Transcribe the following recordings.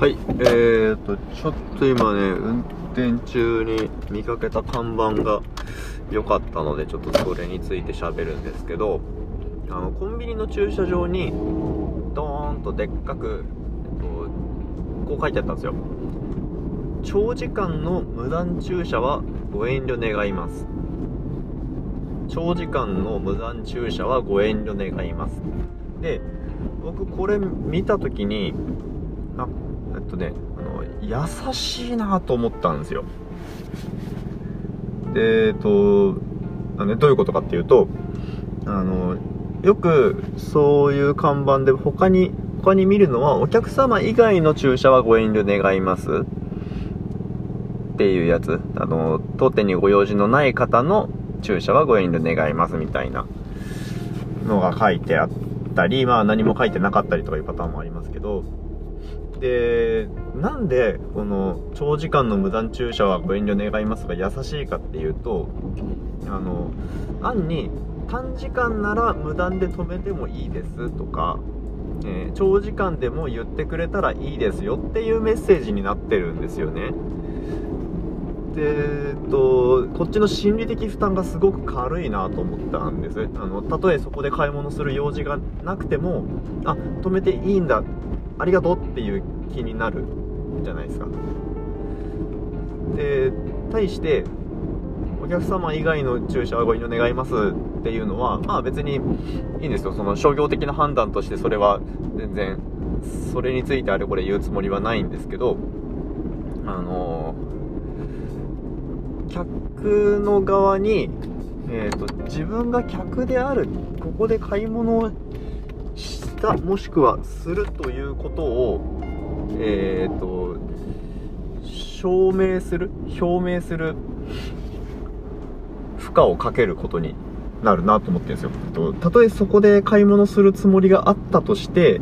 はい、えーと、ちょっと今ね、運転中に見かけた看板が良かったので、ちょっとそれについて喋るんですけど、あの、コンビニの駐車場に、ドーンとでっかく、えっと、こう書いてあったんですよ。長時間の無断駐車はご遠慮願います。長時間の無断駐車はご遠慮願います。で、僕これ見た時に、あ、えっとね、あの、優しいなと思ったんですよ。で、えっと、あね、どういうことかっていうと、あの、よくそういう看板で他に、他に見るのは、お客様以外の駐車はご遠慮願いますっていうやつ。あの、当店にご用事のない方の駐車はご遠慮願いますみたいなのが書いてあったり、まあ何も書いてなかったりとかいうパターンもありますけど、で、なんで、この、長時間の無断駐車はご遠慮願いますが優しいかっていうと、あの、案に、短時間なら無断で止めてもいいですとか、えー、長時間でも言ってくれたらいいですよっていうメッセージになってるんですよね。で、えっと、こっちの心理的負担がすごく軽いなと思ったんです。あの、たとえそこで買い物する用事がなくても、あ、止めていいんだ、ありがとうっていう気になるじゃないですか。で、対して、お客様以外の駐車はご遠慮願いますっていうのは、まあ別にいいんですよ。その商業的な判断としてそれは全然、それについてあれこれ言うつもりはないんですけど、あの客の側に、えーと、自分が客であるここで買い物をしたもしくはするということを、えーと、証明する表明する負荷をかけることになるなと思ってるんですよ。たとえそこで買い物するつもりがあったとして、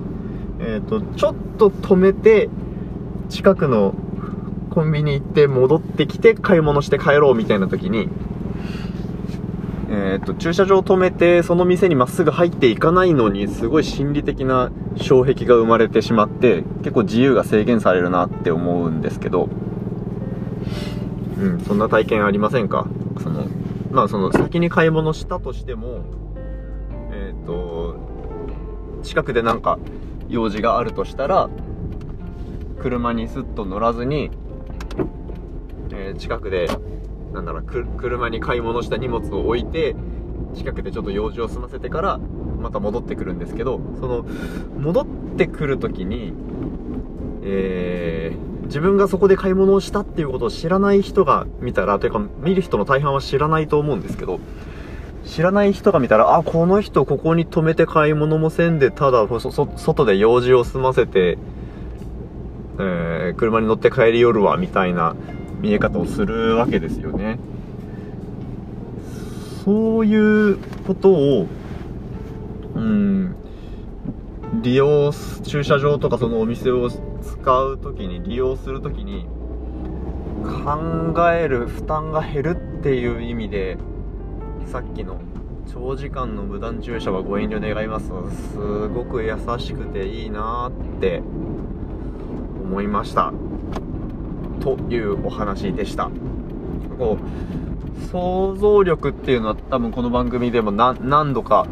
えーとちょっと止めて近くのコンビニ行って戻ってきて買い物して帰ろうみたいな時に、えっ、と、駐車場止めてその店にまっすぐ入っていかないのにすごい心理的な障壁が生まれてしまって結構自由が制限されるなって思うんですけど、うん、そんな体験ありませんか？その、まあその先に買い物したとしても、えっ、と、近くでなんか用事があるとしたら、車にスッと乗らずにえー、近くで、なんだろう、車に買い物した荷物を置いて、近くでちょっと用事を済ませてから、また戻ってくるんですけど、その、戻ってくるときに、えー、自分がそこで買い物をしたっていうことを知らない人が見たら、というか、見る人の大半は知らないと思うんですけど、知らない人が見たら、あ、この人ここに止めて買い物もせんで、ただ、外で用事を済ませて、えー、車に乗って帰り寄るわ、みたいな見え方をするわけですよね。そういうことを、うん、利用、駐車場とかそのお店を使うときに、利用するときに、考える負担が減るっていう意味で、さっきの長時間の無断駐車はご遠慮願います。すごく優しくていいなって思いました。というお話でした。こう、想像力っていうのは多分この番組でも何度か、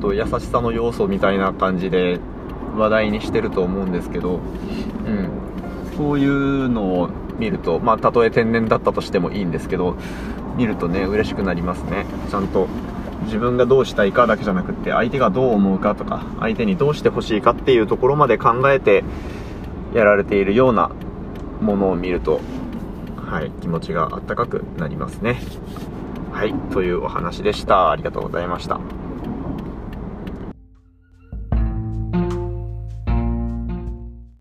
と優しさの要素みたいな感じで話題にしてると思うんですけど、うん。そういうのを見ると、まあ、たとえ天然だったとしてもいいんですけど、見るとね、嬉しくなりますね。ちゃんと自分がどうしたいかだけじゃなくって、相手がどう思うかとか、相手にどうしてほしいかっていうところまで考えてやられているようなものを見ると、はい、気持ちがあったかくなりますね。はい、というお話でした。ありがとうございました。